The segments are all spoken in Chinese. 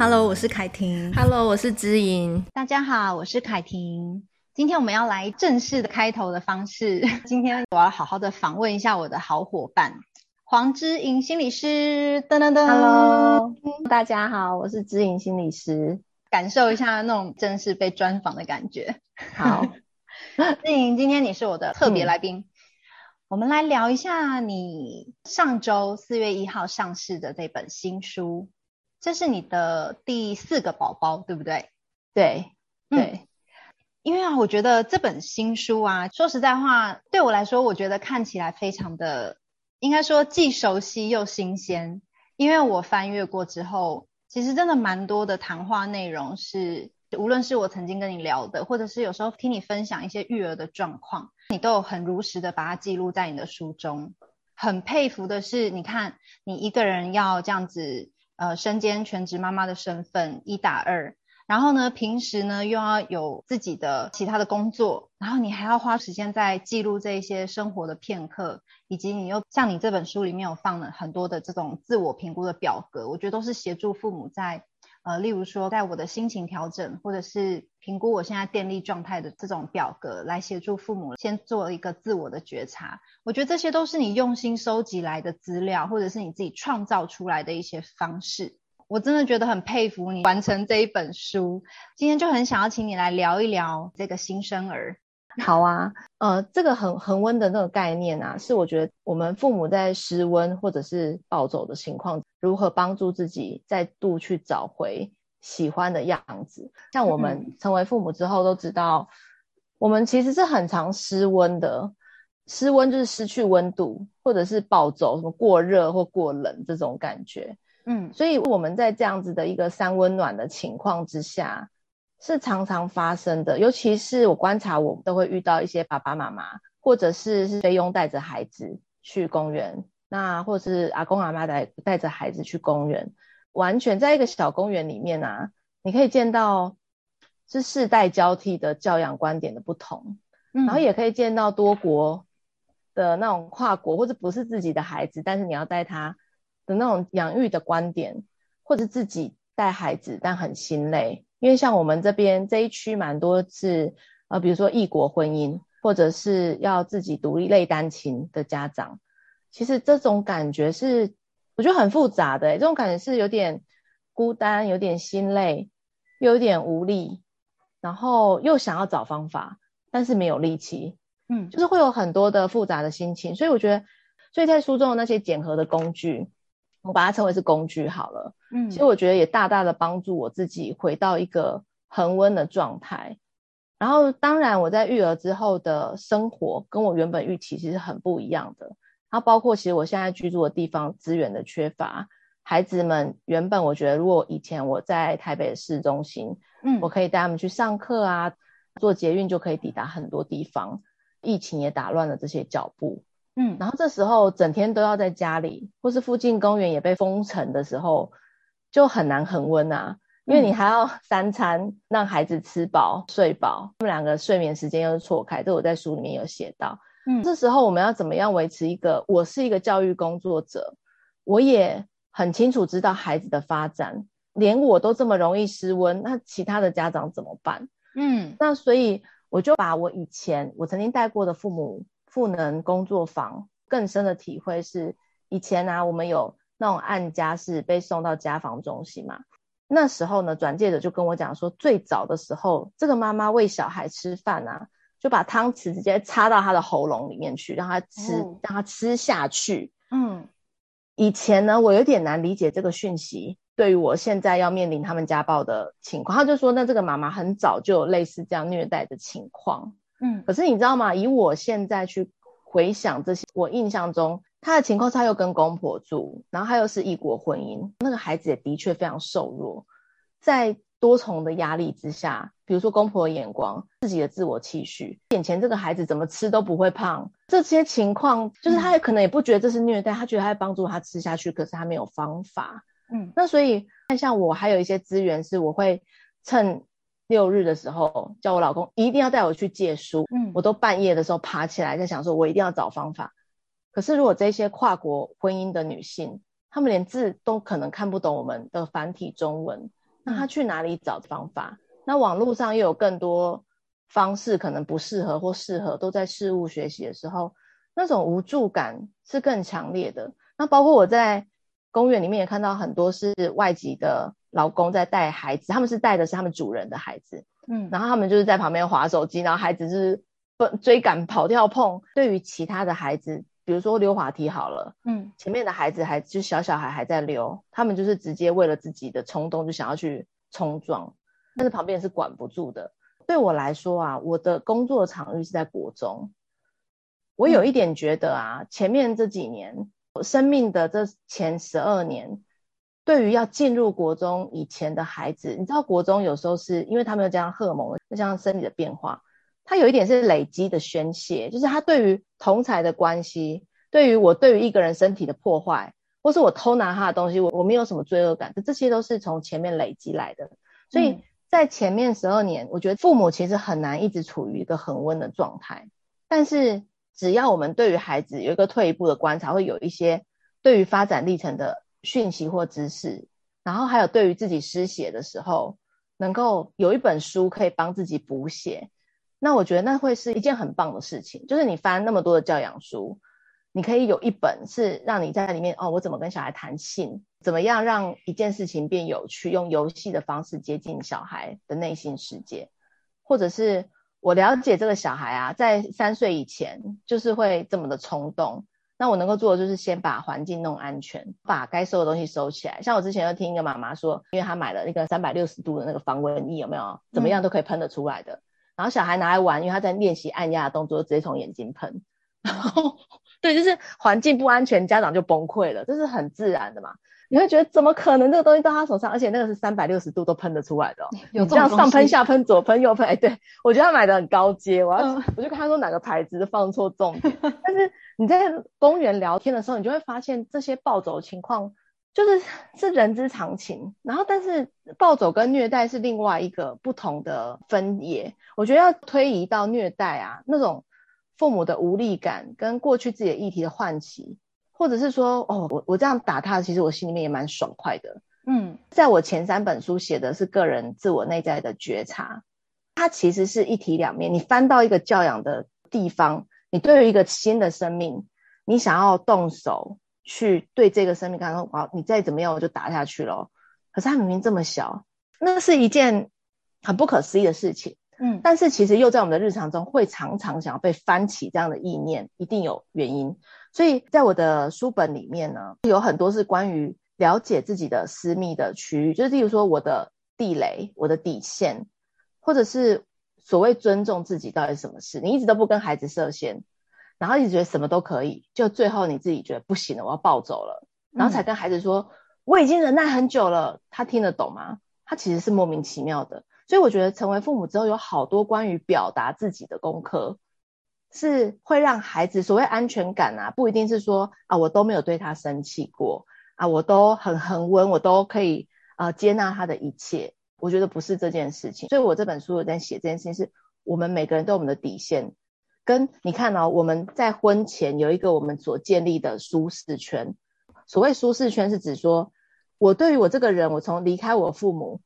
Hello，我是凯婷。Hello，我是知莹。大家好，我是凯婷。今天我们要来正式的开头的方式。今天我要好好的访问一下我的好伙伴黄知莹心理师。噔噔噔，Hello，大家好，我是知莹心理师。感受一下那种正式被专访的感觉。好，知莹，今天你是我的特别来宾。嗯我们来聊一下你上周四月一号上市的这本新书，这是你的第四个宝宝，对不对？对，对、嗯。因为啊，我觉得这本新书啊，说实在话，对我来说，我觉得看起来非常的，应该说既熟悉又新鲜。因为我翻阅过之后，其实真的蛮多的谈话内容是。无论是我曾经跟你聊的，或者是有时候听你分享一些育儿的状况，你都有很如实的把它记录在你的书中。很佩服的是，你看你一个人要这样子，呃，身兼全职妈妈的身份，一打二，然后呢，平时呢又要有自己的其他的工作，然后你还要花时间在记录这一些生活的片刻，以及你又像你这本书里面有放了很多的这种自我评估的表格，我觉得都是协助父母在。呃，例如说，在我的心情调整，或者是评估我现在电力状态的这种表格，来协助父母先做一个自我的觉察。我觉得这些都是你用心收集来的资料，或者是你自己创造出来的一些方式。我真的觉得很佩服你完成这一本书。今天就很想要请你来聊一聊这个新生儿。好啊，呃，这个恒恒温的那个概念啊，是我觉得我们父母在失温或者是暴走的情况，如何帮助自己再度去找回喜欢的样子。像我们成为父母之后都知道，嗯、我们其实是很常失温的。失温就是失去温度，或者是暴走，什么过热或过冷这种感觉。嗯，所以我们在这样子的一个三温暖的情况之下。是常常发生的，尤其是我观察，我都会遇到一些爸爸妈妈，或者是是菲佣带着孩子去公园，那或者是阿公阿妈带带着孩子去公园，完全在一个小公园里面啊，你可以见到是世代交替的教养观点的不同，嗯，然后也可以见到多国的那种跨国或者不是自己的孩子，但是你要带他的那种养育的观点，或者自己带孩子但很心累。因为像我们这边这一区蛮多是，呃，比如说异国婚姻，或者是要自己独立类单亲的家长，其实这种感觉是我觉得很复杂的，欸，这种感觉是有点孤单，有点心累，又有点无力，然后又想要找方法，但是没有力气，嗯，就是会有很多的复杂的心情，所以我觉得，所以在书中的那些检核的工具。我把它称为是工具好了，嗯，其实我觉得也大大的帮助我自己回到一个恒温的状态。然后，当然我在育儿之后的生活跟我原本预期其实很不一样的。然后，包括其实我现在居住的地方资源的缺乏，孩子们原本我觉得如果以前我在台北市中心，嗯，我可以带他们去上课啊，坐捷运就可以抵达很多地方。疫情也打乱了这些脚步。嗯，然后这时候整天都要在家里，或是附近公园也被封城的时候，就很难恒温啊，因为你还要三餐让孩子吃饱睡饱，他们两个睡眠时间又是错开，这我在书里面有写到。嗯，这时候我们要怎么样维持一个？我是一个教育工作者，我也很清楚知道孩子的发展，连我都这么容易失温，那其他的家长怎么办？嗯，那所以我就把我以前我曾经带过的父母。赋能工作坊更深的体会是，以前呢、啊，我们有那种案家是被送到家访中心嘛。那时候呢，转介者就跟我讲说，最早的时候，这个妈妈喂小孩吃饭啊，就把汤匙直接插到他的喉咙里面去，让他吃，让他吃下去。嗯，以前呢，我有点难理解这个讯息，对于我现在要面临他们家暴的情况，他就说，那这个妈妈很早就有类似这样虐待的情况。嗯，可是你知道吗？以我现在去回想这些，我印象中他的情况是，他又跟公婆住，然后他又是异国婚姻，那个孩子也的确非常瘦弱，在多重的压力之下，比如说公婆的眼光、自己的自我期许，眼前这个孩子怎么吃都不会胖，这些情况就是他也可能也不觉得这是虐待，他觉得他在帮助他吃下去，可是他没有方法。嗯，那所以像我还有一些资源是我会趁。六日的时候，叫我老公一定要带我去借书。嗯，我都半夜的时候爬起来，在想说，我一定要找方法。可是，如果这些跨国婚姻的女性，她们连字都可能看不懂我们的繁体中文，那他去哪里找方法？那网络上又有更多方式，可能不适合或适合，都在事物学习的时候，那种无助感是更强烈的。那包括我在公园里面也看到很多是外籍的劳工在带孩子，他们是带的是他们主人的孩子，嗯，然后他们就是在旁边划手机，然后孩子是追赶、跑跳、碰。对于其他的孩子，比如说溜滑梯好了，嗯，前面的孩子还就小小孩还在溜，他们就是直接为了自己的冲动就想要去冲撞，但是旁边是管不住的。对我来说啊，我的工作场域是在国中，我有一点觉得啊，前面这几年。生命的这前十二年，对于要进入国中以前的孩子，你知道国中有时候是因为他们有这样荷尔蒙，这样生理的变化，他有一点是累积的宣泄，就是他对于同才的关系，对于我对于一个人身体的破坏，或是我偷拿他的东西，我我没有什么罪恶感，这这些都是从前面累积来的。所以在前面十二年，我觉得父母其实很难一直处于一个恒温的状态，但是。只要我们对于孩子有一个退一步的观察，会有一些对于发展历程的讯息或知识，然后还有对于自己失血的时候，能够有一本书可以帮自己补血，那我觉得那会是一件很棒的事情。就是你翻那么多的教养书，你可以有一本是让你在里面哦，我怎么跟小孩谈性，怎么样让一件事情变有趣，用游戏的方式接近小孩的内心世界，或者是。我了解这个小孩啊，在三岁以前就是会这么的冲动。那我能够做的就是先把环境弄安全，把该收的东西收起来。像我之前又听一个妈妈说，因为她买了那个三百六十度的那个防蚊液，有没有？怎么样都可以喷得出来的。嗯、然后小孩拿来玩，因为他在练习按压的动作，直接从眼睛喷。然后，对，就是环境不安全，家长就崩溃了，这是很自然的嘛。你会觉得怎么可能这个东西到他手上，而且那个是三百六十度都喷得出来的，哦，有这样上喷下喷左喷右喷，哎，对，我觉得他买的很高阶，我要，嗯、我就跟他说哪个牌子放错重点。但是你在公园聊天的时候，你就会发现这些暴走情况就是 是人之常情。然后，但是暴走跟虐待是另外一个不同的分野。我觉得要推移到虐待啊，那种父母的无力感跟过去自己的议题的唤起。或者是说，哦，我我这样打他，其实我心里面也蛮爽快的。嗯，在我前三本书写的是个人自我内在的觉察，它其实是一体两面。你翻到一个教养的地方，你对于一个新的生命，你想要动手去对这个生命刚刚说，哇，你再怎么样我就打下去了。可是他明明这么小，那是一件很不可思议的事情。嗯，但是其实又在我们的日常中会常常想要被翻起这样的意念，一定有原因。所以在我的书本里面呢，有很多是关于了解自己的私密的区域，就是例如说我的地雷、我的底线，或者是所谓尊重自己到底是什么事。你一直都不跟孩子设限，然后一直觉得什么都可以，就最后你自己觉得不行了，我要暴走了，然后才跟孩子说、嗯、我已经忍耐很久了。他听得懂吗？他其实是莫名其妙的。所以我觉得成为父母之后，有好多关于表达自己的功课。是会让孩子所谓安全感啊，不一定是说啊，我都没有对他生气过啊，我都很恒温，我都可以啊接纳他的一切。我觉得不是这件事情，所以我这本书我在写这件事情，是我们每个人都有我们的底线。跟你看哦，我们在婚前有一个我们所建立的舒适圈。所谓舒适圈，是指说我对于我这个人，我从离开我父母，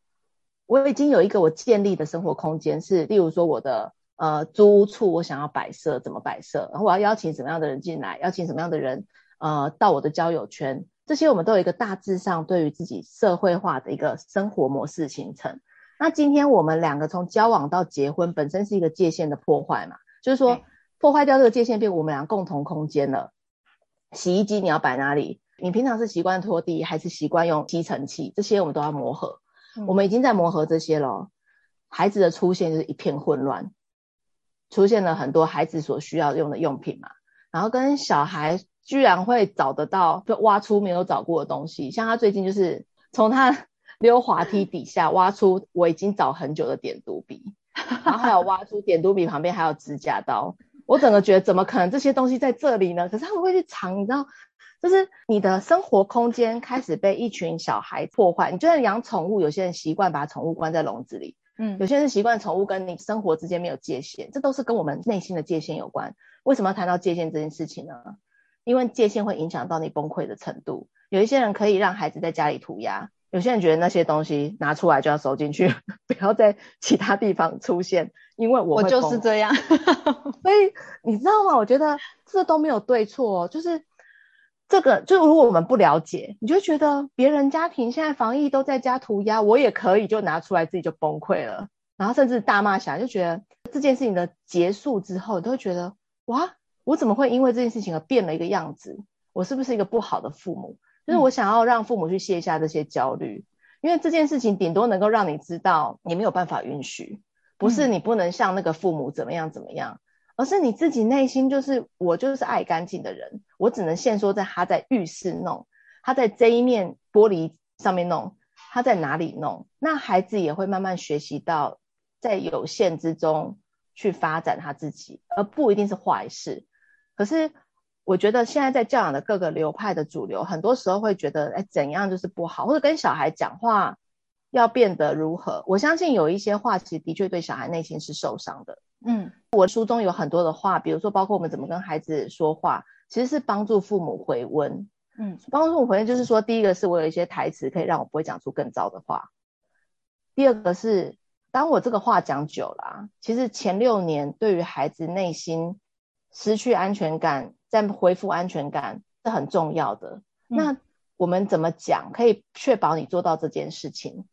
我已经有一个我建立的生活空间，是例如说我的。呃，租屋处我想要摆设怎么摆设，然后我要邀请什么样的人进来，邀请什么样的人呃到我的交友圈，这些我们都有一个大致上对于自己社会化的一个生活模式形成。那今天我们两个从交往到结婚，本身是一个界限的破坏嘛，就是说破坏掉这个界限，变我们俩共同空间了。洗衣机你要摆哪里？你平常是习惯拖地还是习惯用吸尘器？这些我们都要磨合。嗯、我们已经在磨合这些了。孩子的出现就是一片混乱。出现了很多孩子所需要用的用品嘛，然后跟小孩居然会找得到，就挖出没有找过的东西，像他最近就是从他 溜滑梯底下挖出我已经找很久的点读笔，然后还有挖出点读笔旁边还有指甲刀，我整个觉得怎么可能这些东西在这里呢？可是他们会去藏，你知道，就是你的生活空间开始被一群小孩破坏。你就算养宠物，有些人习惯把宠物关在笼子里。嗯，有些人习惯宠物跟你生活之间没有界限，这都是跟我们内心的界限有关。为什么要谈到界限这件事情呢？因为界限会影响到你崩溃的程度。有一些人可以让孩子在家里涂鸦，有些人觉得那些东西拿出来就要收进去，不要在其他地方出现，因为我我就是这样。所以你知道吗？我觉得这都没有对错，就是这个，就如果我们不了解，你就觉得别人家庭现在防疫都在家涂鸦，我也可以就拿出来自己就崩溃了，然后甚至大骂起来，就觉得这件事情的结束之后，你都会觉得哇，我怎么会因为这件事情而变了一个样子？我是不是一个不好的父母？就是我想要让父母去卸下这些焦虑，嗯、因为这件事情顶多能够让你知道你没有办法允许，不是你不能像那个父母怎么样怎么样，嗯、而是你自己内心就是我就是爱干净的人，我只能限缩在他在浴室弄，他在这一面玻璃上面弄，他在哪里弄，那孩子也会慢慢学习到在有限之中去发展他自己，而不一定是坏事，可是。我觉得现在在教养的各个流派的主流，很多时候会觉得，哎，怎样就是不好，或者跟小孩讲话要变得如何？我相信有一些话，其实的确对小孩内心是受伤的。嗯，我书中有很多的话，比如说包括我们怎么跟孩子说话，其实是帮助父母回温。嗯，帮助父母回温就是说，第一个是我有一些台词可以让我不会讲出更糟的话。第二个是，当我这个话讲久了啊，其实前六年对于孩子内心失去安全感。在恢复安全感是很重要的。嗯、那我们怎么讲可以确保你做到这件事情？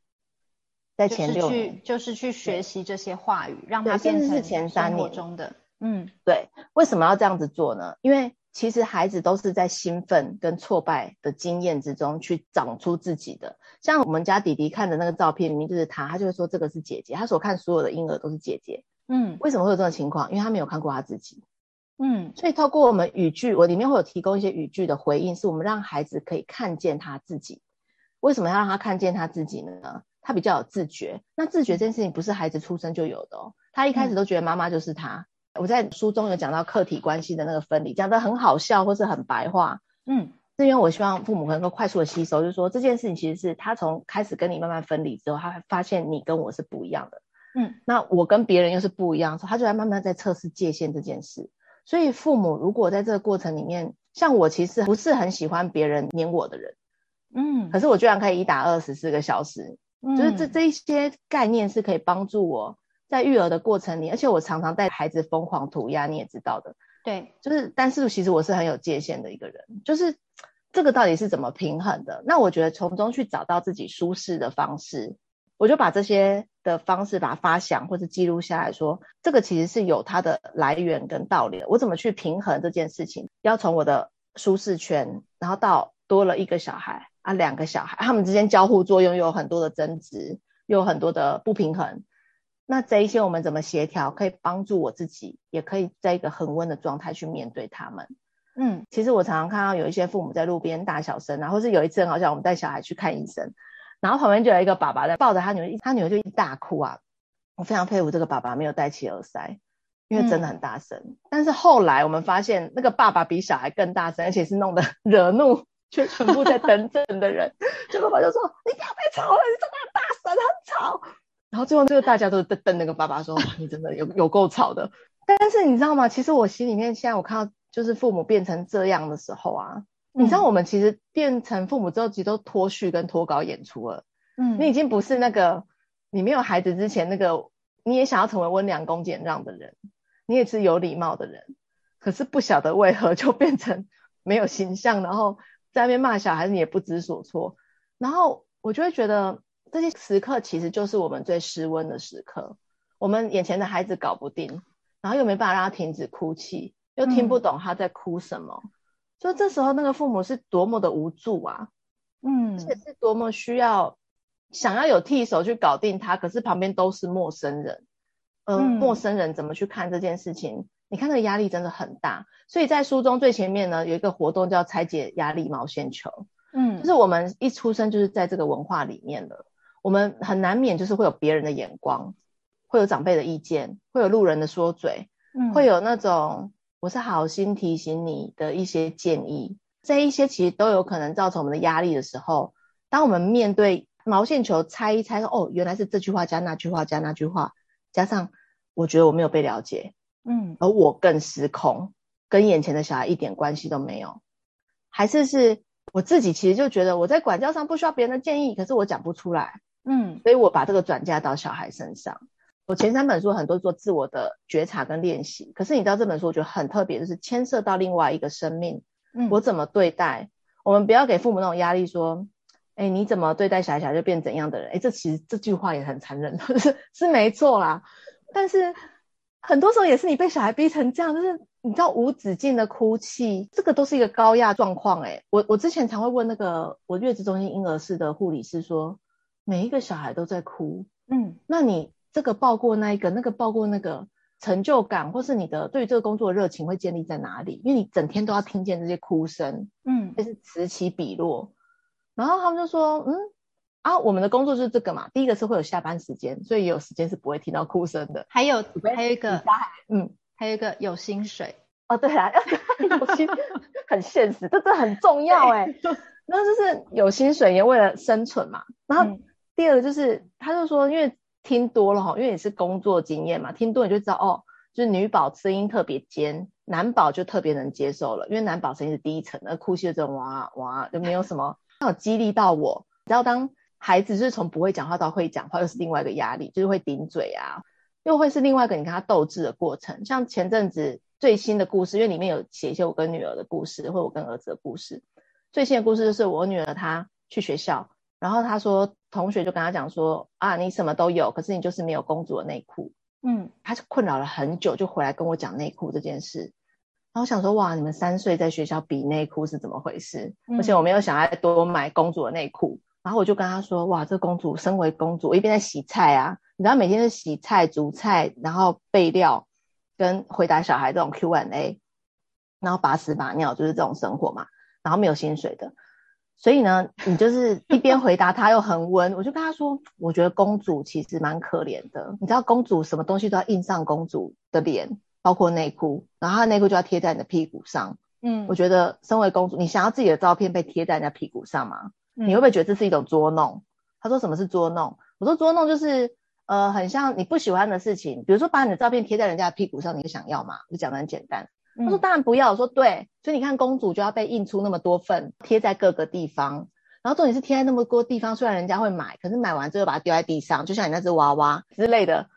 在前六年，就是去学习这些话语，让它变成前三年中的。嗯，对。为什么要这样子做呢？因为其实孩子都是在兴奋跟挫败的经验之中去长出自己的。像我们家弟弟看的那个照片，明明就是他，他就会说这个是姐姐。他所看所有的婴儿都是姐姐。嗯，为什么会有这种情况？因为他没有看过他自己。嗯，所以透过我们语句，我里面会有提供一些语句的回应，是我们让孩子可以看见他自己。为什么要让他看见他自己呢？他比较有自觉。那自觉这件事情不是孩子出生就有的哦，他一开始都觉得妈妈就是他。嗯、我在书中有讲到客体关系的那个分离，讲得很好笑或是很白话。嗯，是因为我希望父母能够快速的吸收，就是说这件事情其实是他从开始跟你慢慢分离之后，他会发现你跟我是不一样的。嗯，那我跟别人又是不一样的时候，他就在慢慢在测试界限这件事。所以父母如果在这个过程里面，像我其实不是很喜欢别人黏我的人，嗯，可是我居然可以一打二十四个小时，嗯，就是这这一些概念是可以帮助我在育儿的过程里，而且我常常带孩子疯狂涂鸦，你也知道的，对，就是但是其实我是很有界限的一个人，就是这个到底是怎么平衡的？那我觉得从中去找到自己舒适的方式。我就把这些的方式把它发想或者记录下来说，这个其实是有它的来源跟道理的。我怎么去平衡这件事情？要从我的舒适圈，然后到多了一个小孩啊，两个小孩，他们之间交互作用又有很多的争执，又有很多的不平衡。那这一些我们怎么协调，可以帮助我自己，也可以在一个恒温的状态去面对他们。嗯，其实我常常看到有一些父母在路边大小声，然后是有一次好像我们带小孩去看医生。然后旁边就有一个爸爸在抱着他女儿，他女儿就一大哭啊！我非常佩服这个爸爸没有戴起耳塞，因为真的很大声。嗯、但是后来我们发现，那个爸爸比小孩更大声，而且是弄得 惹怒却全部在等诊的人。这个爸爸就说：“你不要再吵了，你真的很大声，很吵。”然后最后这个大家都瞪瞪那个爸爸说：“你真的有有够吵的。”但是你知道吗？其实我心里面现在我看到就是父母变成这样的时候啊。你知道我们其实变成父母之后，其实都脱序跟脱稿演出了。嗯，你已经不是那个你没有孩子之前那个你也想要成为温良恭俭让的人，你也是有礼貌的人。可是不晓得为何就变成没有形象，然后在那边骂小孩，你也不知所措。然后我就会觉得这些时刻其实就是我们最失温的时刻。我们眼前的孩子搞不定，然后又没办法让他停止哭泣，又听不懂他在哭什么。嗯就这时候，那个父母是多么的无助啊，嗯，而且是多么需要想要有替手去搞定他，可是旁边都是陌生人，呃，嗯，陌生人怎么去看这件事情？你看那个压力真的很大。所以在书中最前面呢，有一个活动叫拆解压力毛线球，嗯，就是我们一出生就是在这个文化里面的，我们很难免就是会有别人的眼光，会有长辈的意见，会有路人的说嘴，嗯，会有那种。我是好心提醒你的一些建议，这一些其实都有可能造成我们的压力的时候，当我们面对毛线球猜一猜说，哦，原来是这句话加那句话加那句话，加上我觉得我没有被了解，嗯，而我更失控，跟眼前的小孩一点关系都没有，还是是我自己其实就觉得我在管教上不需要别人的建议，可是我讲不出来，嗯，所以我把这个转嫁到小孩身上。我前三本书很多做自我的觉察跟练习，可是你知道这本书我觉得很特别，就是牵涉到另外一个生命，嗯，我怎么对待？我们不要给父母那种压力，说，哎，你怎么对待小孩，小孩就变怎样的人？哎，这其实这句话也很残忍，是是没错啦，但是很多时候也是你被小孩逼成这样，就是。你知道无止境的哭泣，这个都是一个高压状况。哎，我我之前常会问那个我月子中心婴儿室的护理师说，每一个小孩都在哭，嗯，那你这个报过那一个，那个报过那个，成就感或是你的对于这个工作的热情会建立在哪里？因为你整天都要听见这些哭声，嗯，就是此起彼落。然后他们就说，嗯，啊，我们的工作就是这个嘛。第一个是会有下班时间，所以也有时间是不会听到哭声的。还有还有一个，嗯。还有一个有薪水哦，对啊，有薪很现实，这这很重要 哎。那就是有薪水也为了生存嘛。然后第二个就是，嗯、他就说，因为听多了哈，因为你是工作经验嘛，听多你就知道哦，就是女宝声音特别尖，男宝就特别能接受了，因为男宝声音是低沉，而哭泣的这种哇哇就没有什么，有激励到我。你知道当孩子就是从不会讲话到会讲话，又是另外一个压力，就是会顶嘴啊。又会是另外一个你跟他斗智的过程，像前阵子最新的故事，因为里面有写一些我跟女儿的故事，或我跟儿子的故事。最新的故事就是我女儿她去学校，然后她说同学就跟他讲说啊，你什么都有，可是你就是没有公主的内裤。嗯，他就困扰了很久，就回来跟我讲内裤这件事。然后我想说哇，你们三岁在学校比内裤是怎么回事？嗯、而且我没有想要多买公主的内裤。然后我就跟他说哇，这公主身为公主，我一边在洗菜啊。你知道每天是洗菜、煮菜，然后备料，跟回答小孩这种 Q&A，然后把屎把尿，就是这种生活嘛。然后没有薪水的，所以呢，你就是一边回答他又很温。我就跟他说，我觉得公主其实蛮可怜的。你知道公主什么东西都要印上公主的脸，包括内裤，然后她内裤就要贴在你的屁股上。嗯，我觉得身为公主，你想要自己的照片被贴在人家屁股上吗？嗯，你会不会觉得这是一种捉弄？他说什么是捉弄？我说捉弄就是。呃，很像你不喜欢的事情，比如说把你的照片贴在人家的屁股上，你想要吗？就讲的很简单。他说当然不要。我说对，所以你看公主就要被印出那么多份，贴在各个地方。然后重点是贴在那么多地方，虽然人家会买，可是买完之后把它丢在地上，就像你那只娃娃之类的。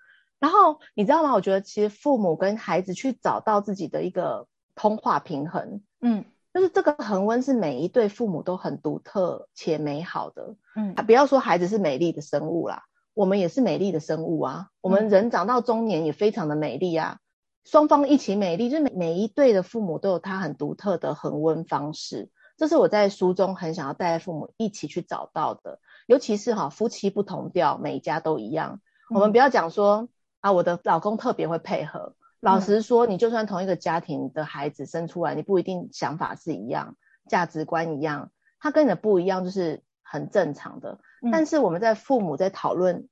然后你知道吗？我觉得其实父母跟孩子去找到自己的一个通话平衡，嗯，就是这个恒温是每一对父母都很独特且美好的，嗯，不要说孩子是美丽的生物啦。我们也是美丽的生物啊，我们人长到中年也非常的美丽啊，双方一起美丽，就是每每一对的父母都有他很独特的恒温方式，这是我在书中很想要带父母一起去找到的，尤其是哈夫妻不同调，每一家都一样，我们不要讲说啊我的老公特别会配合，老实说，你就算同一个家庭的孩子生出来，你不一定想法是一样，价值观一样，他跟你的不一样就是很正常的。但是我们在父母在讨论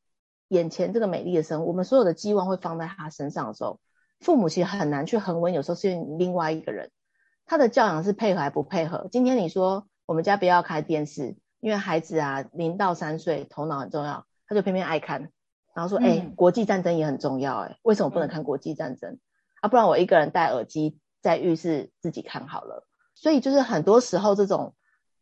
眼前这个美丽的生物，我们所有的寄望会放在他身上的时候，父母其实很难去恒温。有时候是另外一个人，他的教养是配合还不配合。今天你说我们家不要开电视，因为孩子啊零到三岁头脑很重要，他就偏偏爱看，然后说哎、嗯欸、国际战争也很重要哎、欸，为什么不能看国际战争、嗯、啊？不然我一个人戴耳机在浴室自己看好了。所以就是很多时候这种。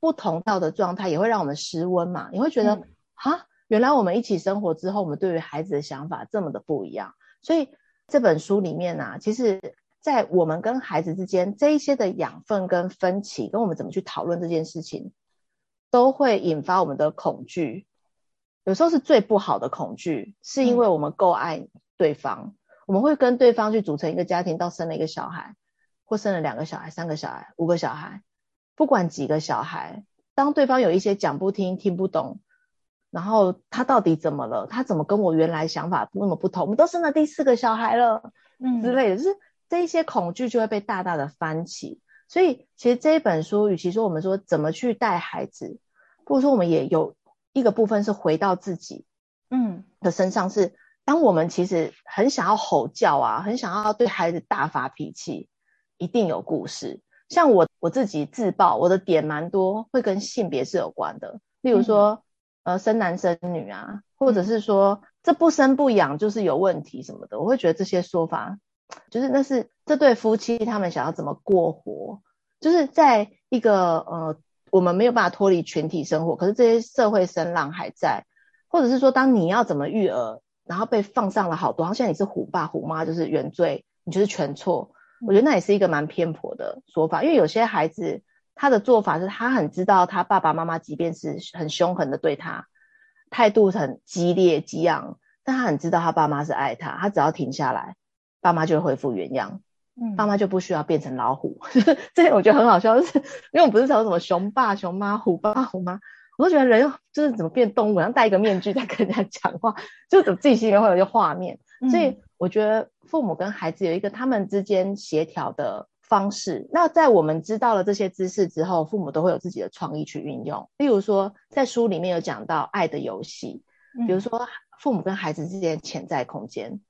不同道的状态也会让我们失温嘛？你会觉得哈、嗯，原来我们一起生活之后，我们对于孩子的想法这么的不一样。所以这本书里面呢、啊，其实，在我们跟孩子之间这一些的养分跟分歧，跟我们怎么去讨论这件事情，都会引发我们的恐惧。有时候是最不好的恐惧，是因为我们够爱对方，嗯、我们会跟对方去组成一个家庭，到生了一个小孩，或生了两个小孩、三个小孩、五个小孩。不管几个小孩，当对方有一些讲不听、听不懂，然后他到底怎么了？他怎么跟我原来想法那么不同？我们都生了第四个小孩了，嗯，之类的，就是这一些恐惧就会被大大的翻起。所以，其实这一本书，与其说我们说怎么去带孩子，不如说我们也有一个部分是回到自己，嗯的身上，是当我们其实很想要吼叫啊，很想要对孩子大发脾气，一定有故事。像我我自己自爆，我的点蛮多，会跟性别是有关的。例如说，嗯、呃，生男生女啊，或者是说这不生不养就是有问题什么的，我会觉得这些说法，就是那是这对夫妻他们想要怎么过活，就是在一个呃我们没有办法脱离群体生活，可是这些社会声浪还在，或者是说，当你要怎么育儿，然后被放上了好多，好像你是虎爸虎妈就是原罪，你就是全错。我觉得那也是一个蛮偏颇的说法，因为有些孩子他的做法是他很知道他爸爸妈妈即便是很凶狠的对他，态度很激烈激昂，但他很知道他爸妈是爱他，他只要停下来，爸妈就会恢复原样。嗯，爸妈就不需要变成老虎，这点我觉得很好笑，就是因为我们不是说什么熊爸熊妈、虎爸虎妈，我都觉得人就是怎么变动物，然后戴一个面具在跟人家讲话，就怎么自己心里面会有一个画面。所以我觉得父母跟孩子有一个他们之间协调的方式。那在我们知道了这些知识之后，父母都会有自己的创意去运用。例如说，在书里面有讲到爱的游戏，比如说父母跟孩子之间潜在空间，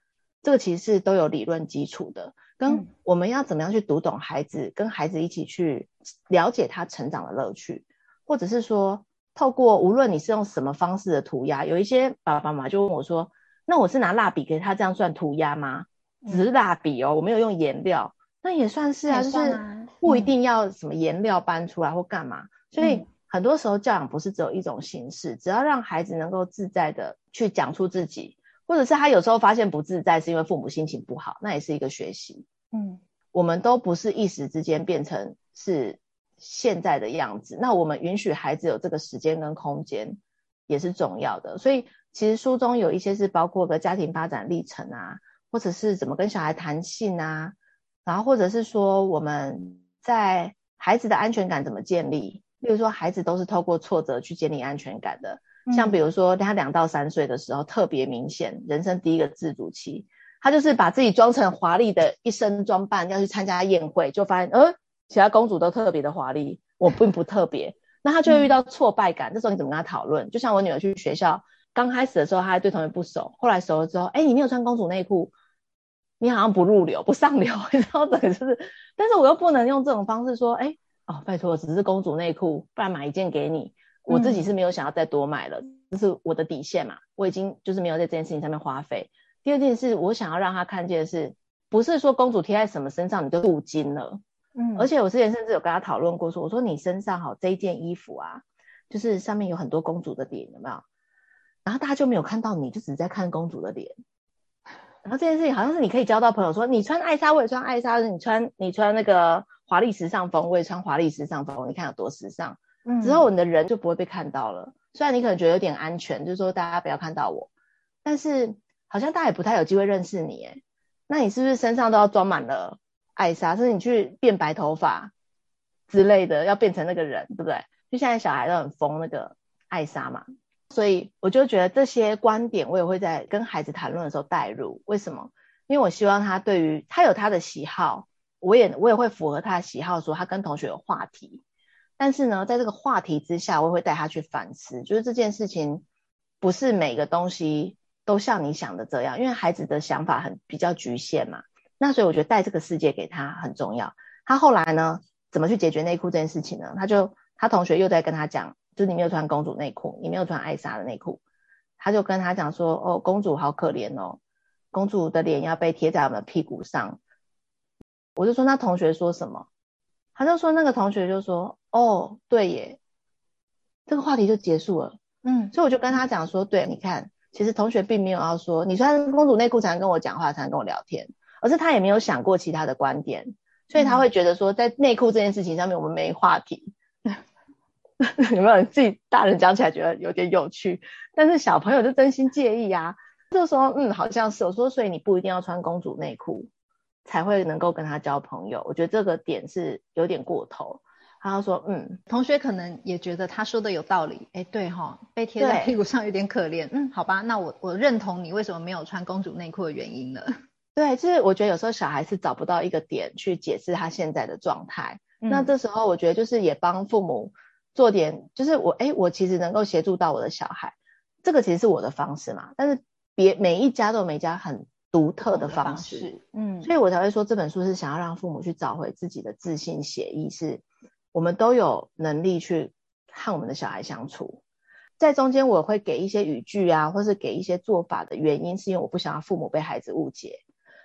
这个其实是都有理论基础的。跟我们要怎么样去读懂孩子，跟孩子一起去了解他成长的乐趣，或者是说，透过无论你是用什么方式的涂鸦，有一些爸爸妈妈就问我说：“那我是拿蜡笔给他这样算涂鸦吗？”只是蜡笔哦，我没有用颜料，那也算是啊，就是不一定要什么颜料搬出来或干嘛。所以很多时候教养不是只有一种形式，只要让孩子能够自在的去讲出自己。或者是他有时候发现不自在，是因为父母心情不好，那也是一个学习。嗯，我们都不是一时之间变成是现在的样子，那我们允许孩子有这个时间跟空间也是重要的。所以其实书中有一些是包括个家庭发展历程啊，或者是怎么跟小孩谈性啊，然后或者是说我们在孩子的安全感怎么建立，例如说孩子都是透过挫折去建立安全感的。像比如说，他两到三岁的时候特别明显，人生第一个自主期，他就是把自己装成华丽的一身装扮，要去参加宴会，就发现，呃，其他公主都特别的华丽，我并不特别，那他就会遇到挫败感。这时候你怎么跟他讨论？就像我女儿去学校，刚开始的时候，她还对同学不熟，后来熟了之后，哎，你没有穿公主内裤，你好像不入流，不上流，然后整个就是，但是我又不能用这种方式说，哎，哦，拜托，只是公主内裤，不然买一件给你。我自己是没有想要再多买了，这是我的底线嘛。我已经就是没有在这件事情上面花费。第二件事，我想要让他看见的是，不是说公主贴在什么身上你就镀金了。嗯，而且我之前甚至有跟他讨论过，说我说你身上好这一件衣服啊，就是上面有很多公主的脸，有没有？然后大家就没有看到你，就只是在看公主的脸。然后这件事情好像是你可以交到朋友说，你穿艾莎我也穿艾莎，你穿你穿那个华丽时尚风我也穿华丽时尚风，你看有多时尚。之后你的人就不会被看到了。虽然你可能觉得有点安全，就是说大家不要看到我，但是好像大家也不太有机会认识你诶。那你是不是身上都要装满了艾莎？甚至你去变白头发之类的，要变成那个人，对不对？就现在小孩都很疯那个艾莎嘛。所以我就觉得这些观点我也会在跟孩子谈论的时候带入。为什么？因为我希望他对于他有他的喜好，我也我也会符合他的喜好，说他跟同学有话题。但是呢，在这个话题之下，我会带他去反思，就是这件事情不是每个东西都像你想的这样，因为孩子的想法很比较局限嘛。那所以我觉得带这个世界给他很重要。他后来呢，怎么去解决内裤这件事情呢？他就他同学又在跟他讲，就是你没有穿公主内裤，你没有穿艾莎的内裤，他就跟他讲说，哦，公主好可怜哦，公主的脸要被贴在我们的屁股上。我就说那同学说什么？他就说那个同学就说。哦，对耶，这个话题就结束了。嗯，所以我就跟他讲说，对，你看，其实同学并没有要说你穿公主内裤才能跟我讲话，才能跟我聊天，而是他也没有想过其他的观点，所以他会觉得说，在内裤这件事情上面，我们没话题。嗯、有没有人自己大人讲起来觉得有点有趣？但是小朋友就真心介意啊，就说，嗯，好像是我说，所以你不一定要穿公主内裤才会能够跟他交朋友。我觉得这个点是有点过头。他就说：“嗯，同学可能也觉得他说的有道理。哎，对哈，被贴在屁股上有点可怜。嗯，好吧，那我我认同你为什么没有穿公主内裤的原因了。对，就是我觉得有时候小孩是找不到一个点去解释他现在的状态。嗯，那这时候我觉得就是也帮父母做点，就是我哎，我其实能够协助到我的小孩，这个其实是我的方式嘛。但是别每一家都有每一家很独特的方式，方式嗯，所以我才会说这本书是想要让父母去找回自己的自信写意是。”我们都有能力去和我们的小孩相处，在中间我会给一些语句啊，或是给一些做法的原因，是因为我不想要父母被孩子误解。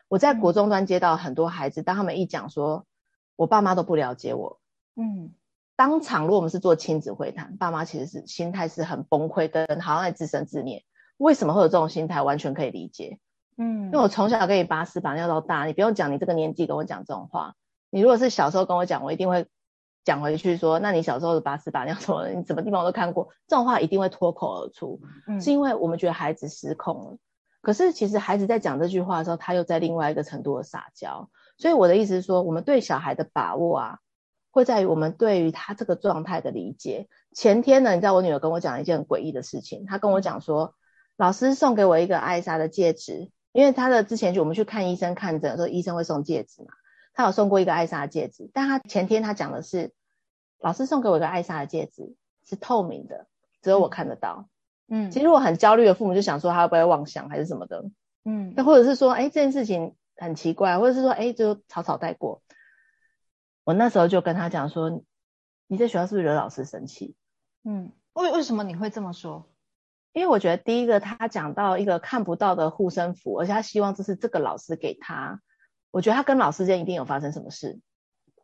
我在国中端接到很多孩子，当他们一讲说，我爸妈都不了解我，嗯，当场如果我们是做亲子会谈，爸妈其实是心态是很崩溃跟好像在自生自灭。为什么会有这种心态？完全可以理解。嗯，因为我从小跟你把屎把尿到大，你不用讲，你这个年纪跟我讲这种话。你如果是小时候跟我讲，我一定会讲回去说，那你小时候的把屎把尿什么，你什么地方我都看过，这种话一定会脱口而出。嗯，是因为我们觉得孩子失控了。可是其实孩子在讲这句话的时候，他又在另外一个程度的撒娇。所以我的意思是说，我们对小孩的把握啊，会在于我们对于他这个状态的理解。前天呢，你知道我女儿跟我讲一件很诡异的事情，她跟我讲说，老师送给我一个艾莎的戒指。因为她的之前就我们去看医生看诊的时候，医生会送戒指嘛，她有送过一个艾莎的戒指，但她前天她讲的是，老师送给我一个艾莎的戒指，是透明的，只有我看得到。嗯，其实我很焦虑的父母就想说他会不会妄想还是什么的，嗯，那或者是说，哎，这件事情很奇怪，或者是说，哎，就草草带过。我那时候就跟他讲说，你在学校是不是惹老师生气？嗯，为为什么你会这么说？因为我觉得第一个，他讲到一个看不到的护身符，而且他希望这是这个老师给他。我觉得他跟老师之间一定有发生什么事。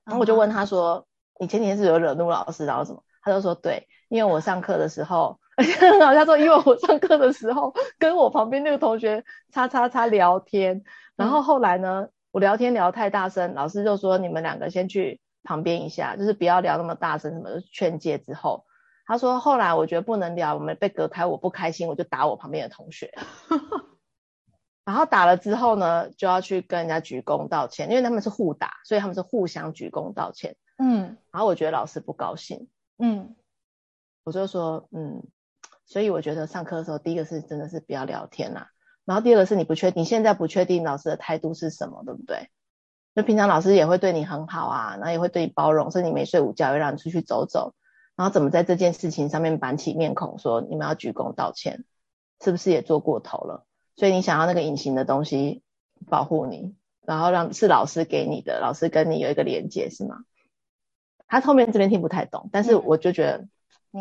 然后我就问他说：“你前几天是有惹怒老师，然后什么？”他就说：“对，因为我上课的时候，他说因为我上课的时候跟我旁边那个同学叉叉叉聊天，然后后来呢，我聊天聊太大声，老师就说你们两个先去旁边一下，就是不要聊那么大声，什么的劝诫之后。”他说：“后来我觉得不能聊，我们被隔开，我不开心，我就打我旁边的同学。然后打了之后呢，就要去跟人家鞠躬道歉，因为他们是互打，所以他们是互相鞠躬道歉。嗯，然后我觉得老师不高兴。嗯，我就说，嗯，所以我觉得上课的时候，第一个是真的是不要聊天啦，然后第二个是你不确定，现在不确定老师的态度是什么，对不对？就平常老师也会对你很好啊，然后也会对你包容，甚至你没睡午觉，会让你出去走走。”然后怎么在这件事情上面板起面孔说你们要鞠躬道歉，是不是也做过头了？所以你想要那个隐形的东西保护你，然后让是老师给你的，老师跟你有一个连接是吗？他后面这边听不太懂，但是我就觉得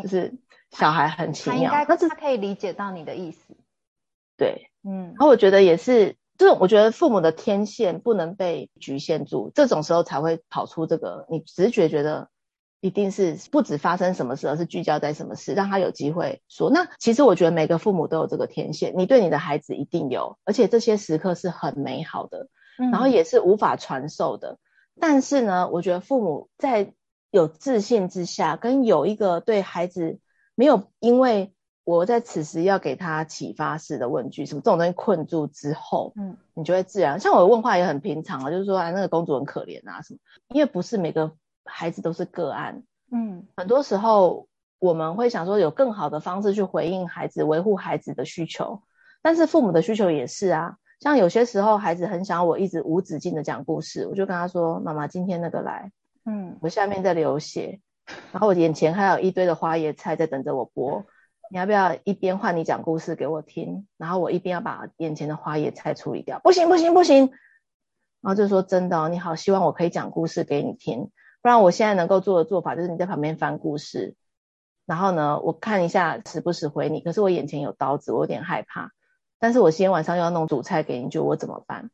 就是小孩很奇妙，他他可以理解到你的意思。对，嗯，然后我觉得也是，就是我觉得父母的天线不能被局限住，这种时候才会跑出这个你直觉觉得。一定是不止发生什么事，而是聚焦在什么事，让他有机会说。那其实我觉得每个父母都有这个天线，你对你的孩子一定有，而且这些时刻是很美好的，然后也是无法传授的。嗯。但是呢，我觉得父母在有自信之下，跟有一个对孩子没有因为我在此时要给他启发式的问句，什么这种东西困住之后，嗯，你就会自然。像我的问话也很平常啊，就是说啊，那个公主很可怜啊什么，因为不是每个。孩子都是个案，嗯，很多时候我们会想说有更好的方式去回应孩子，维护孩子的需求，但是父母的需求也是啊。像有些时候孩子很想我一直无止境的讲故事，我就跟他说：“妈妈今天那个来，嗯，我下面在流血，然后我眼前还有一堆的花椰菜在等着我剥，你要不要一边换你讲故事给我听，然后我一边要把眼前的花椰菜处理掉？不行不行不行！然后就说真的哦，你好希望我可以讲故事给你听。”不然我现在能够做的做法就是你在旁边翻故事，然后呢，我看一下时不时回你。可是我眼前有刀子，我有点害怕。但是我今天晚上又要弄主菜给你，就我怎么办？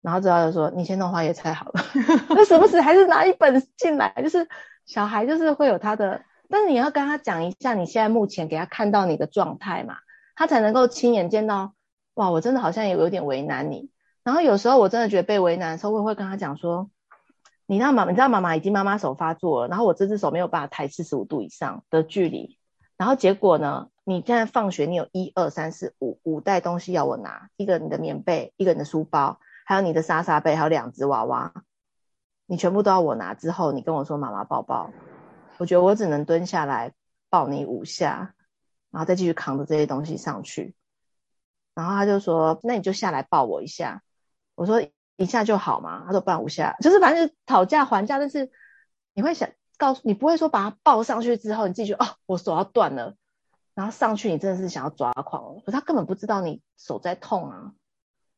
然后之后就说你先弄花椰菜好了。那时不时还是拿一本进来，就是小孩就是会有他的，但是你要跟他讲一下你现在目前给他看到你的状态嘛，他才能够亲眼见到。哇，我真的好像有有点为难你。然后有时候我真的觉得被为难的时候，我会跟他讲说。你知道妈，你知道妈妈已经妈妈手发作了，然后我这只手没有办法抬四十五度以上的距离，然后结果呢，你现在放学，你有一二三四五五袋东西要我拿，一个你的棉被，一个你的书包，还有你的莎莎被，还有两只娃娃，你全部都要我拿。之后你跟我说妈妈抱抱，我觉得我只能蹲下来抱你五下，然后再继续扛着这些东西上去。然后他就说，那你就下来抱我一下。我说。一下就好嘛？他说不然五下，就是反正讨价还价。但是你会想告诉你不会说把他抱上去之后，你自己哦，我手要断了，然后上去你真的是想要抓狂了，可他根本不知道你手在痛啊。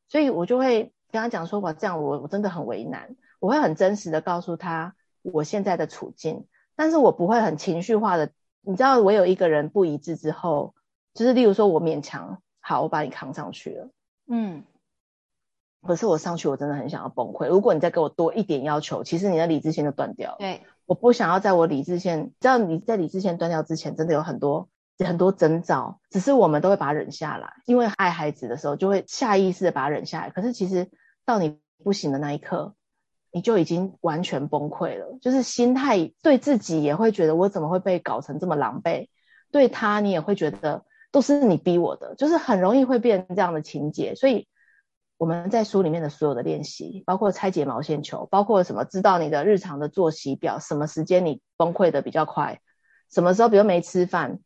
所以我就会跟他讲说，哇，这样我我真的很为难。我会很真实的告诉他我现在的处境，但是我不会很情绪化的。你知道，我有一个人不一致之后，就是例如说我勉强好，我把你扛上去了，嗯。可是我上去，我真的很想要崩溃。如果你再给我多一点要求，其实你的理智线就断掉了。对，我不想要在我理智线，只要你在理智线断掉之前，真的有很多很多征兆，只是我们都会把它忍下来，因为爱孩子的时候就会下意识的把它忍下来。可是其实到你不行的那一刻，你就已经完全崩溃了，就是心态对自己也会觉得我怎么会被搞成这么狼狈，对他你也会觉得都是你逼我的，就是很容易会变成这样的情节，所以。我们在书里面的所有的练习，包括拆解毛线球，包括什么知道你的日常的作息表，什么时间你崩溃的比较快，什么时候比如没吃饭，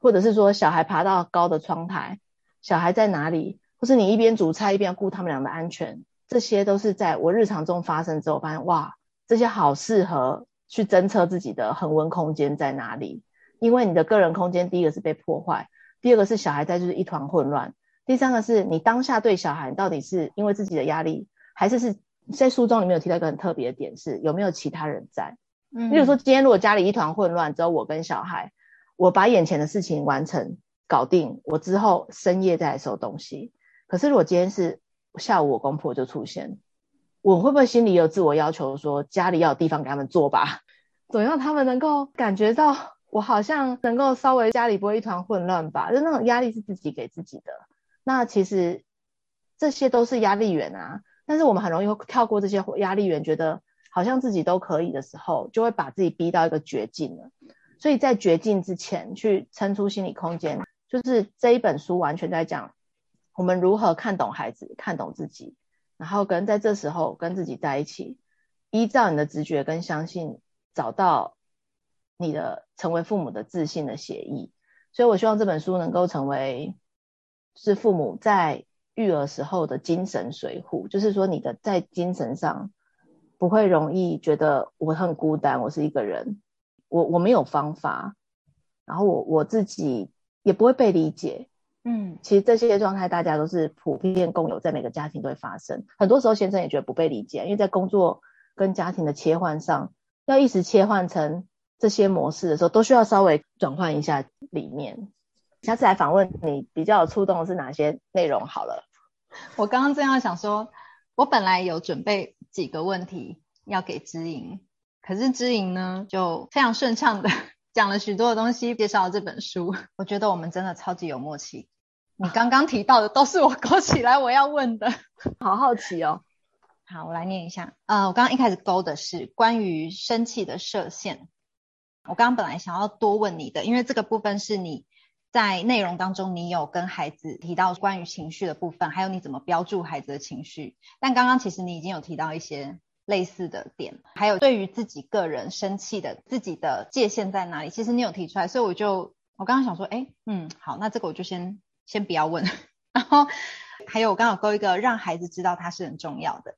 或者是说小孩爬到高的窗台，小孩在哪里，或是你一边煮菜一边顾他们俩的安全，这些都是在我日常中发生之后，发现哇，这些好适合去侦测自己的恒温空间在哪里，因为你的个人空间第一个是被破坏，第二个是小孩在就是一团混乱。第三个是你当下对小孩到底是因为自己的压力，还是是在书中里面有提到一个很特别的点是有没有其他人在？嗯，比如说今天如果家里一团混乱，只有我跟小孩，我把眼前的事情完成搞定，我之后深夜再来收东西。可是如果今天是下午我公婆就出现，我会不会心里有自我要求说家里要有地方给他们坐吧，总要他们能够感觉到我好像能够稍微家里不会一团混乱吧？就那种压力是自己给自己的。那其实这些都是压力源啊，但是我们很容易会跳过这些压力源，觉得好像自己都可以的时候，就会把自己逼到一个绝境了。所以在绝境之前，去撑出心理空间，就是这一本书完全在讲我们如何看懂孩子，看懂自己，然后跟在这时候跟自己在一起，依照你的直觉跟相信，找到你的成为父母的自信的协议。所以我希望这本书能够成为。是父母在育儿时候的精神水壶，就是说你的在精神上不会容易觉得我很孤单，我是一个人，我我没有方法，然后我我自己也不会被理解，嗯，其实这些状态大家都是普遍共有，在每个家庭都会发生。很多时候先生也觉得不被理解，因为在工作跟家庭的切换上，要一直切换成这些模式的时候，都需要稍微转换一下理念。下次来访问你比较有触动的是哪些内容？好了，我刚刚正要想说，我本来有准备几个问题要给知莹，可是知莹呢就非常顺畅的讲了许多的东西，介绍了这本书。我觉得我们真的超级有默契。你刚刚提到的都是我勾起来我要问的，好好奇哦。好，我来念一下。呃，我刚刚一开始勾的是关于生气的射线。我刚刚本来想要多问你的，因为这个部分是你。在内容当中，你有跟孩子提到关于情绪的部分，还有你怎么标注孩子的情绪。但刚刚其实你已经有提到一些类似的点，还有对于自己个人生气的自己的界限在哪里，其实你有提出来，所以我就我刚刚想说，哎，嗯，好，那这个我就先先不要问。然后还有我刚好勾一个让孩子知道他是很重要的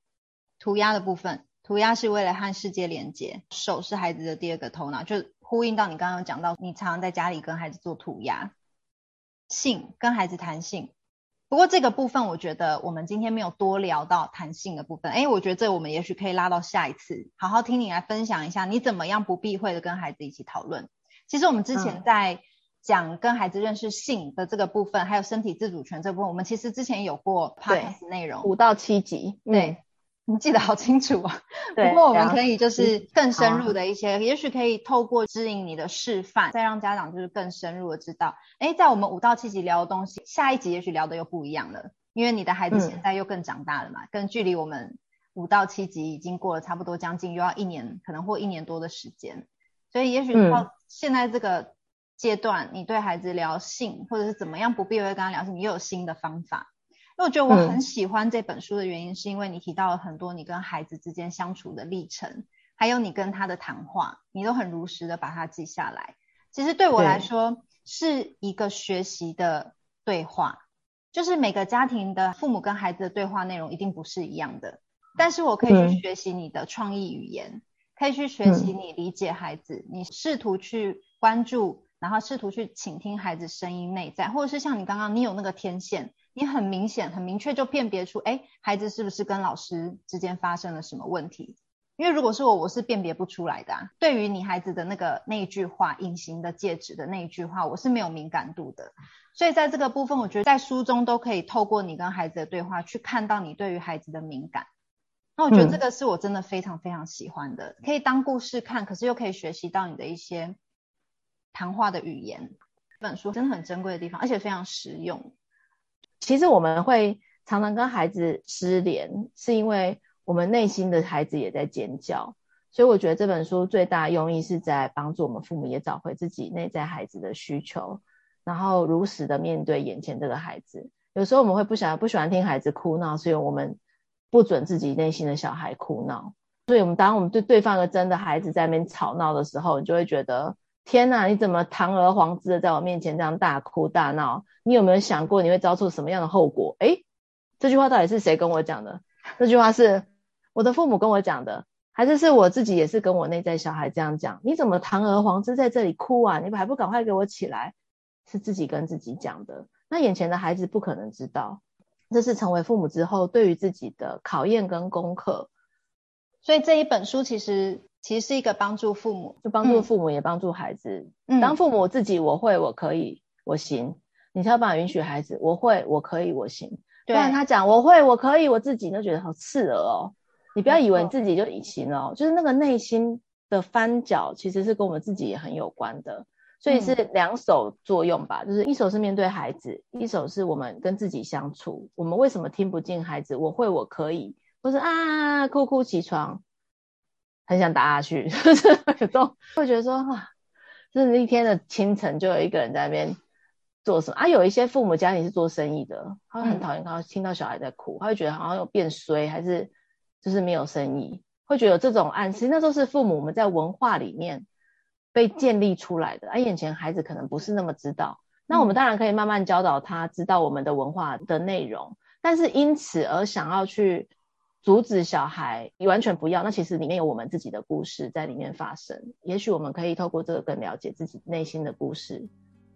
涂鸦的部分，涂鸦是为了和世界连接，手是孩子的第二个头脑，就呼应到你刚刚讲到，你常常在家里跟孩子做涂鸦。性跟孩子谈性，不过这个部分我觉得我们今天没有多聊到弹性的部分。哎，我觉得这我们也许可以拉到下一次，好好听你来分享一下，你怎么样不避讳的跟孩子一起讨论。其实我们之前在讲跟孩子认识性的这个部分，嗯、还有身体自主权这部分，我们其实之前有过 podcast 内容，五到七集，对。嗯你记得好清楚啊！对，不过我们可以就是更深入的一些，也许可以透过指引你的示范，再让家长就是更深入的知道，哎，在我们五到七集聊的东西，下一集也许聊的又不一样了，因为你的孩子现在又更长大了嘛，跟、嗯、距离我们五到七集已经过了差不多将近又要一年，可能或一年多的时间，所以也许到现在这个阶段，你对孩子聊性或者是怎么样不避讳跟他聊性，你又有新的方法。因为我觉得我很喜欢这本书的原因，是因为你提到了很多你跟孩子之间相处的历程，还有你跟他的谈话，你都很如实的把它记下来。其实对我来说是一个学习的对话，就是每个家庭的父母跟孩子的对话内容一定不是一样的，但是我可以去学习你的创意语言，可以去学习你理解孩子，你试图去关注，然后试图去倾听孩子声音内在，或者是像你刚刚，你有那个天线。你很明显、很明确就辨别出，哎，孩子是不是跟老师之间发生了什么问题？因为如果是我，我是辨别不出来的啊。对于你孩子的那个那一句话“隐形的戒指”的那一句话，我是没有敏感度的。所以在这个部分，我觉得在书中都可以透过你跟孩子的对话，去看到你对于孩子的敏感。那我觉得这个是我真的非常非常喜欢的，嗯、可以当故事看，可是又可以学习到你的一些谈话的语言。这本书真的很珍贵的地方，而且非常实用。其实我们会常常跟孩子失联，是因为我们内心的孩子也在尖叫。所以我觉得这本书最大用意是在帮助我们父母也找回自己内在孩子的需求，然后如实的面对眼前这个孩子。有时候我们会不想不喜欢听孩子哭闹，所以我们不准自己内心的小孩哭闹。所以我们当我们对对方的真的孩子在那边吵闹的时候，你就会觉得天哪，你怎么堂而皇之的在我面前这样大哭大闹？你有没有想过你会遭受什么样的后果？诶，这句话到底是谁跟我讲的？这句话是我的父母跟我讲的。还是是我自己也是跟我内在小孩这样讲，你怎么堂而皇之在这里哭啊？你还不赶快给我起来？是自己跟自己讲的。那眼前的孩子不可能知道，这是成为父母之后对于自己的考验跟功课。所以这一本书其实其实是一个帮助父母，就帮助父母也帮助孩子。嗯，当父母自己我会我可以我行，你才有办法允许孩子我会我可以我行。对，不然他讲我会我可以我自己都觉得好刺耳哦。你不要以为你自己就已经哦，就是那个内心的翻搅，其实是跟我们自己也很有关的，所以是两手作用吧，就是一手是面对孩子，一手是我们跟自己相处。我们为什么听不进孩子？我会，我可以，或是啊，哭哭起床，很想打下去，就是会觉得说啊，就是那一天的清晨就有一个人在那边做什么啊？有一些父母家里是做生意的，他会很讨厌看到听到小孩在哭，他会觉得好像有变衰，还是。就是没有生意，会觉得有这种暗示，那都是父母我们在文化里面被建立出来的。而眼前孩子可能不是那么知道，那我们当然可以慢慢教导他知道我们的文化的内容，但是因此而想要去阻止小孩，你完全不要。那其实里面有我们自己的故事在里面发生，也许我们可以透过这个更了解自己内心的故事。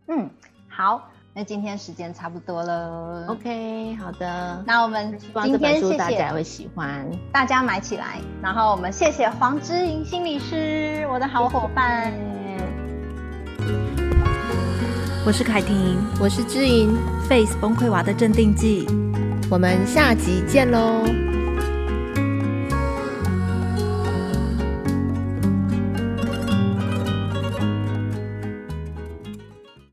嗯，好。那今天时间差不多了，OK，好的。那我们今天谢谢大家会喜欢，大家买起来。然后我们谢谢黄之莹心理师，我的好伙伴。我是凯婷，我是之莹，Face 崩溃娃的镇定剂。我们下集见喽。